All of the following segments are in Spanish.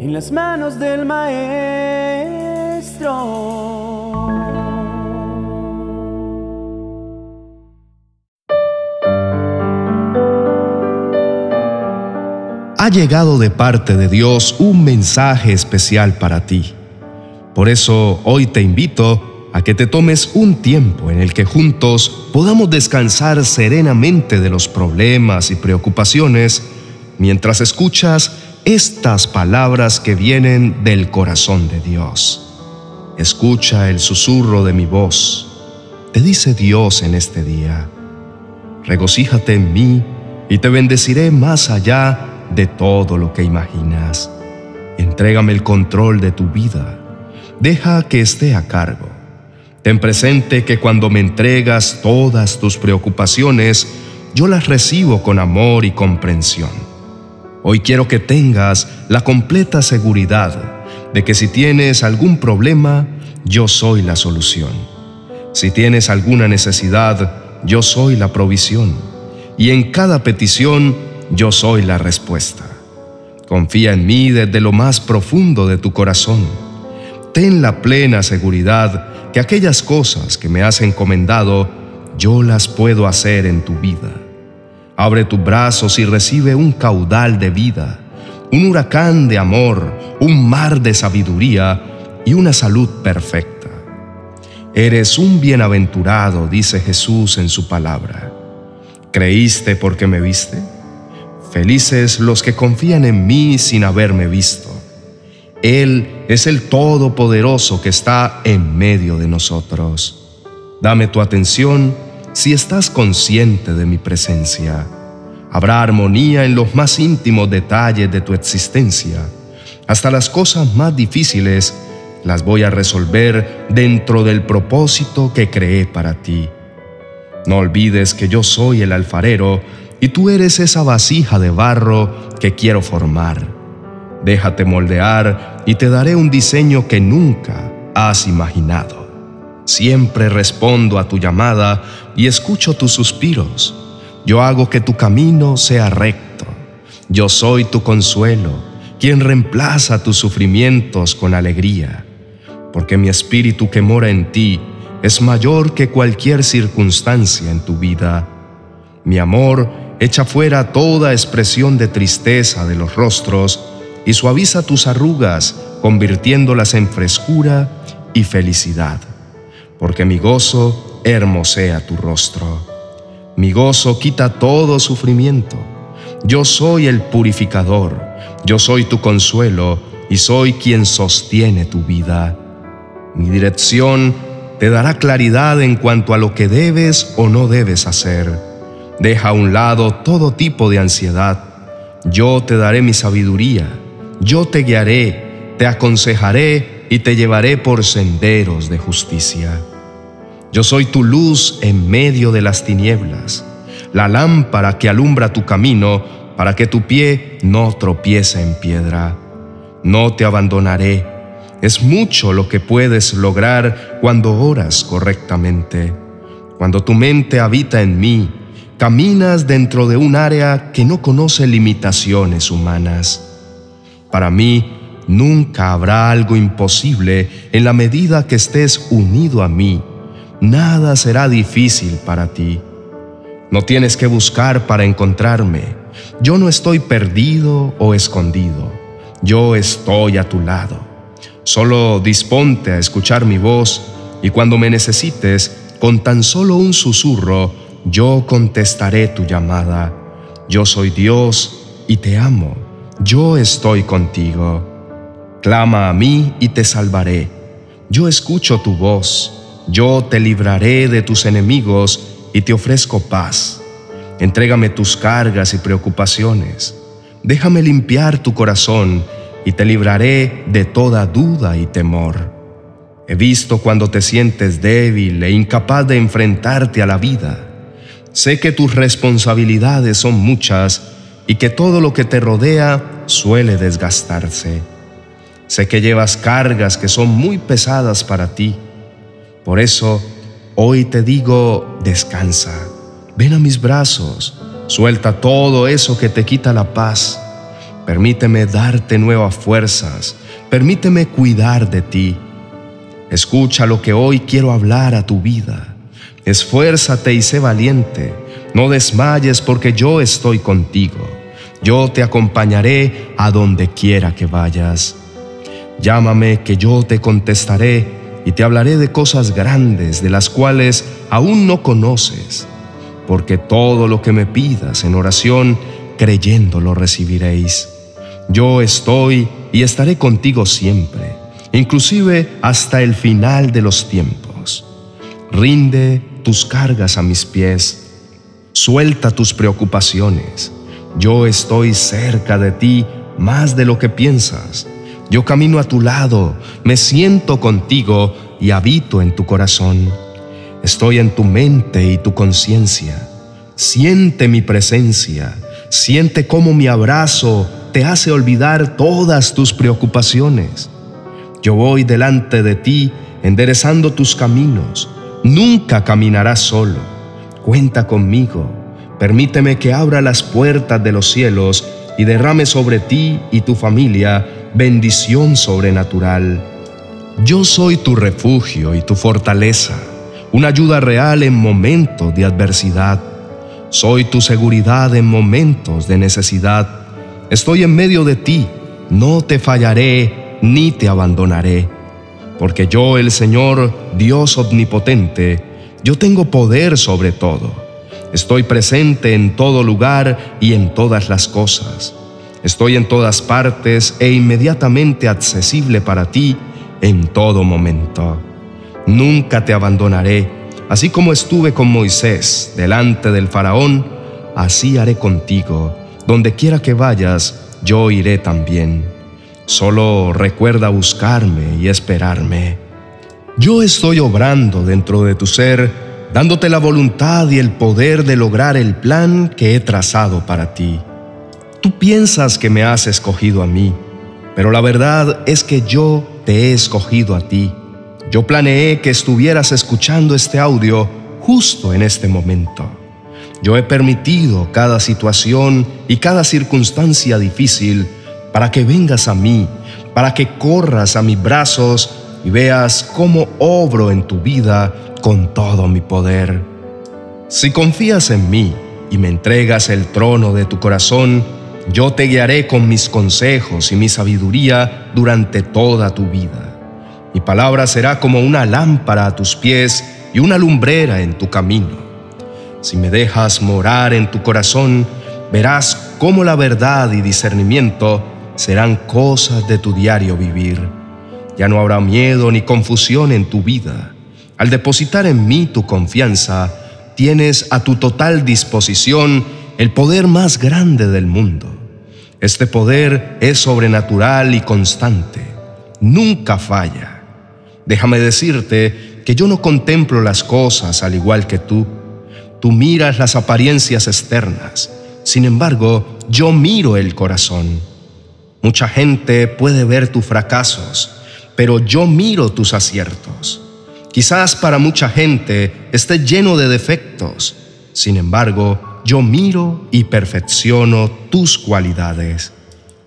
en las manos del Maestro. Ha llegado de parte de Dios un mensaje especial para ti. Por eso hoy te invito a que te tomes un tiempo en el que juntos podamos descansar serenamente de los problemas y preocupaciones mientras escuchas estas palabras que vienen del corazón de Dios. Escucha el susurro de mi voz. Te dice Dios en este día. Regocíjate en mí y te bendeciré más allá de todo lo que imaginas. Entrégame el control de tu vida. Deja que esté a cargo. Ten presente que cuando me entregas todas tus preocupaciones, yo las recibo con amor y comprensión. Hoy quiero que tengas la completa seguridad de que si tienes algún problema, yo soy la solución. Si tienes alguna necesidad, yo soy la provisión. Y en cada petición, yo soy la respuesta. Confía en mí desde lo más profundo de tu corazón. Ten la plena seguridad que aquellas cosas que me has encomendado, yo las puedo hacer en tu vida. Abre tus brazos y recibe un caudal de vida, un huracán de amor, un mar de sabiduría y una salud perfecta. Eres un bienaventurado, dice Jesús en su palabra. ¿Creíste porque me viste? Felices los que confían en mí sin haberme visto. Él es el Todopoderoso que está en medio de nosotros. Dame tu atención si estás consciente de mi presencia. Habrá armonía en los más íntimos detalles de tu existencia. Hasta las cosas más difíciles las voy a resolver dentro del propósito que creé para ti. No olvides que yo soy el alfarero y tú eres esa vasija de barro que quiero formar. Déjate moldear y te daré un diseño que nunca has imaginado. Siempre respondo a tu llamada y escucho tus suspiros. Yo hago que tu camino sea recto. Yo soy tu consuelo, quien reemplaza tus sufrimientos con alegría. Porque mi espíritu que mora en ti es mayor que cualquier circunstancia en tu vida. Mi amor echa fuera toda expresión de tristeza de los rostros y suaviza tus arrugas, convirtiéndolas en frescura y felicidad porque mi gozo hermosea tu rostro. Mi gozo quita todo sufrimiento. Yo soy el purificador, yo soy tu consuelo y soy quien sostiene tu vida. Mi dirección te dará claridad en cuanto a lo que debes o no debes hacer. Deja a un lado todo tipo de ansiedad. Yo te daré mi sabiduría, yo te guiaré, te aconsejaré y te llevaré por senderos de justicia. Yo soy tu luz en medio de las tinieblas, la lámpara que alumbra tu camino para que tu pie no tropiece en piedra. No te abandonaré. Es mucho lo que puedes lograr cuando oras correctamente. Cuando tu mente habita en mí, caminas dentro de un área que no conoce limitaciones humanas. Para mí, nunca habrá algo imposible en la medida que estés unido a mí nada será difícil para ti. No tienes que buscar para encontrarme. Yo no estoy perdido o escondido. Yo estoy a tu lado. Solo disponte a escuchar mi voz y cuando me necesites, con tan solo un susurro, yo contestaré tu llamada. Yo soy Dios y te amo. Yo estoy contigo. Clama a mí y te salvaré. Yo escucho tu voz yo te libraré de tus enemigos y te ofrezco paz. Entrégame tus cargas y preocupaciones. Déjame limpiar tu corazón y te libraré de toda duda y temor. He visto cuando te sientes débil e incapaz de enfrentarte a la vida. Sé que tus responsabilidades son muchas y que todo lo que te rodea suele desgastarse. Sé que llevas cargas que son muy pesadas para ti por eso, hoy te digo, descansa, ven a mis brazos, suelta todo eso que te quita la paz. Permíteme darte nuevas fuerzas. Permíteme cuidar de ti. Escucha lo que hoy quiero hablar a tu vida. Esfuérzate y sé valiente. No desmayes porque yo estoy contigo. Yo te acompañaré a donde quiera que vayas. Llámame que yo te contestaré y te hablaré de cosas grandes de las cuales aún no conoces, porque todo lo que me pidas en oración, creyendo lo recibiréis. Yo estoy y estaré contigo siempre, inclusive hasta el final de los tiempos. Rinde tus cargas a mis pies, suelta tus preocupaciones. Yo estoy cerca de ti más de lo que piensas. Yo camino a tu lado, me siento contigo y habito en tu corazón. Estoy en tu mente y tu conciencia. Siente mi presencia, siente cómo mi abrazo te hace olvidar todas tus preocupaciones. Yo voy delante de ti enderezando tus caminos. Nunca caminarás solo. Cuenta conmigo. Permíteme que abra las puertas de los cielos y derrame sobre ti y tu familia bendición sobrenatural. Yo soy tu refugio y tu fortaleza, una ayuda real en momentos de adversidad. Soy tu seguridad en momentos de necesidad. Estoy en medio de ti, no te fallaré ni te abandonaré. Porque yo, el Señor, Dios omnipotente, yo tengo poder sobre todo. Estoy presente en todo lugar y en todas las cosas. Estoy en todas partes e inmediatamente accesible para ti en todo momento. Nunca te abandonaré, así como estuve con Moisés delante del faraón, así haré contigo. Donde quiera que vayas, yo iré también. Solo recuerda buscarme y esperarme. Yo estoy obrando dentro de tu ser, dándote la voluntad y el poder de lograr el plan que he trazado para ti. Tú piensas que me has escogido a mí, pero la verdad es que yo te he escogido a ti. Yo planeé que estuvieras escuchando este audio justo en este momento. Yo he permitido cada situación y cada circunstancia difícil para que vengas a mí, para que corras a mis brazos y veas cómo obro en tu vida con todo mi poder. Si confías en mí y me entregas el trono de tu corazón, yo te guiaré con mis consejos y mi sabiduría durante toda tu vida. Mi palabra será como una lámpara a tus pies y una lumbrera en tu camino. Si me dejas morar en tu corazón, verás cómo la verdad y discernimiento serán cosas de tu diario vivir. Ya no habrá miedo ni confusión en tu vida. Al depositar en mí tu confianza, tienes a tu total disposición el poder más grande del mundo. Este poder es sobrenatural y constante. Nunca falla. Déjame decirte que yo no contemplo las cosas al igual que tú. Tú miras las apariencias externas. Sin embargo, yo miro el corazón. Mucha gente puede ver tus fracasos, pero yo miro tus aciertos. Quizás para mucha gente esté lleno de defectos. Sin embargo, yo miro y perfecciono tus cualidades.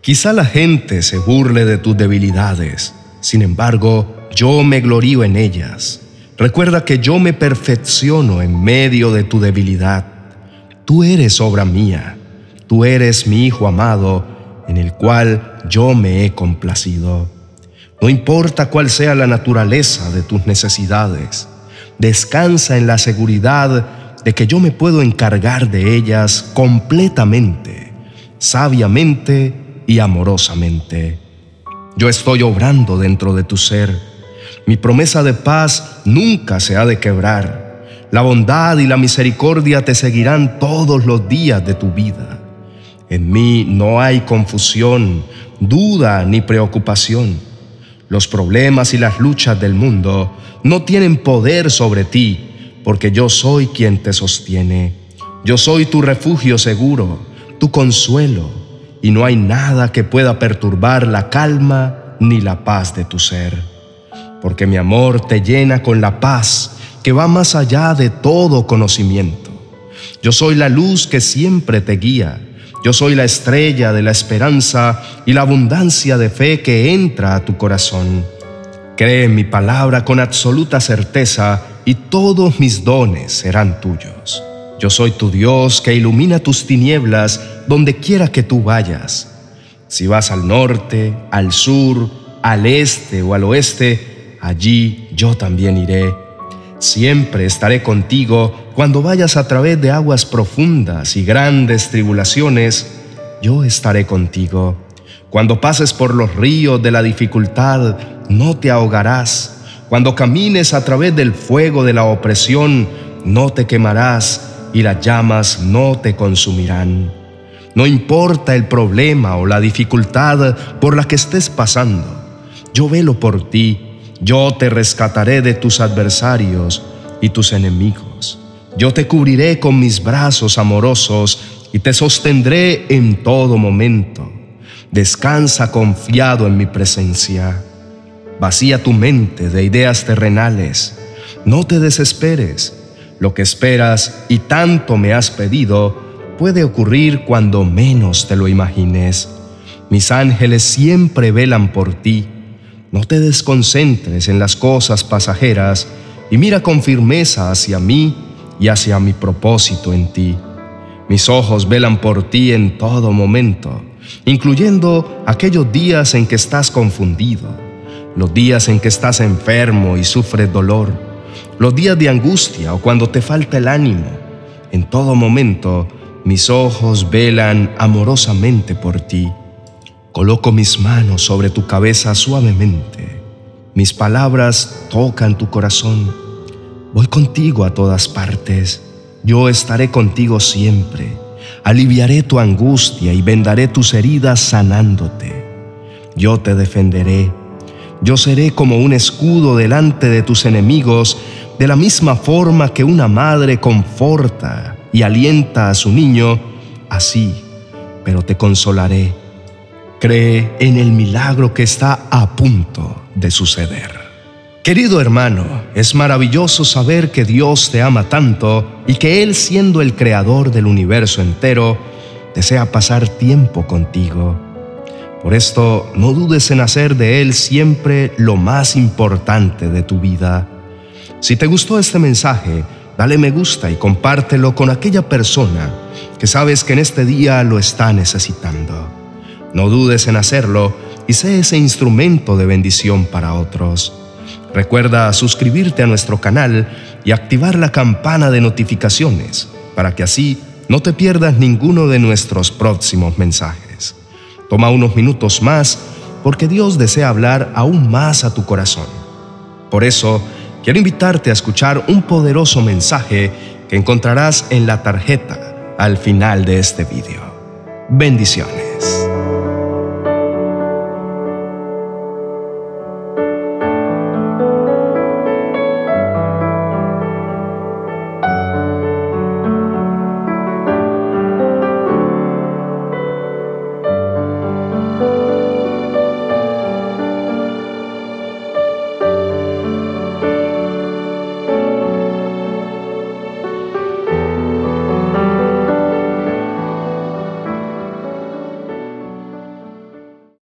Quizá la gente se burle de tus debilidades, sin embargo, yo me glorío en ellas. Recuerda que yo me perfecciono en medio de tu debilidad. Tú eres obra mía, tú eres mi Hijo amado, en el cual yo me he complacido. No importa cuál sea la naturaleza de tus necesidades, descansa en la seguridad de que yo me puedo encargar de ellas completamente, sabiamente y amorosamente. Yo estoy obrando dentro de tu ser. Mi promesa de paz nunca se ha de quebrar. La bondad y la misericordia te seguirán todos los días de tu vida. En mí no hay confusión, duda ni preocupación. Los problemas y las luchas del mundo no tienen poder sobre ti porque yo soy quien te sostiene. Yo soy tu refugio seguro, tu consuelo, y no hay nada que pueda perturbar la calma ni la paz de tu ser. Porque mi amor te llena con la paz que va más allá de todo conocimiento. Yo soy la luz que siempre te guía. Yo soy la estrella de la esperanza y la abundancia de fe que entra a tu corazón. Cree en mi palabra con absoluta certeza y todos mis dones serán tuyos. Yo soy tu Dios que ilumina tus tinieblas donde quiera que tú vayas. Si vas al norte, al sur, al este o al oeste, allí yo también iré. Siempre estaré contigo cuando vayas a través de aguas profundas y grandes tribulaciones, yo estaré contigo. Cuando pases por los ríos de la dificultad, no te ahogarás. Cuando camines a través del fuego de la opresión, no te quemarás y las llamas no te consumirán. No importa el problema o la dificultad por la que estés pasando, yo velo por ti, yo te rescataré de tus adversarios y tus enemigos. Yo te cubriré con mis brazos amorosos y te sostendré en todo momento. Descansa confiado en mi presencia. Vacía tu mente de ideas terrenales. No te desesperes. Lo que esperas y tanto me has pedido puede ocurrir cuando menos te lo imagines. Mis ángeles siempre velan por ti. No te desconcentres en las cosas pasajeras y mira con firmeza hacia mí y hacia mi propósito en ti. Mis ojos velan por ti en todo momento, incluyendo aquellos días en que estás confundido, los días en que estás enfermo y sufres dolor, los días de angustia o cuando te falta el ánimo. En todo momento, mis ojos velan amorosamente por ti. Coloco mis manos sobre tu cabeza suavemente. Mis palabras tocan tu corazón. Voy contigo a todas partes. Yo estaré contigo siempre. Aliviaré tu angustia y vendaré tus heridas sanándote. Yo te defenderé. Yo seré como un escudo delante de tus enemigos de la misma forma que una madre conforta y alienta a su niño, así, pero te consolaré. Cree en el milagro que está a punto de suceder. Querido hermano, es maravilloso saber que Dios te ama tanto y que Él siendo el creador del universo entero, desea pasar tiempo contigo. Por esto, no dudes en hacer de Él siempre lo más importante de tu vida. Si te gustó este mensaje, dale me gusta y compártelo con aquella persona que sabes que en este día lo está necesitando. No dudes en hacerlo y sé ese instrumento de bendición para otros. Recuerda suscribirte a nuestro canal y activar la campana de notificaciones para que así no te pierdas ninguno de nuestros próximos mensajes. Toma unos minutos más porque Dios desea hablar aún más a tu corazón. Por eso, quiero invitarte a escuchar un poderoso mensaje que encontrarás en la tarjeta al final de este video. Bendiciones.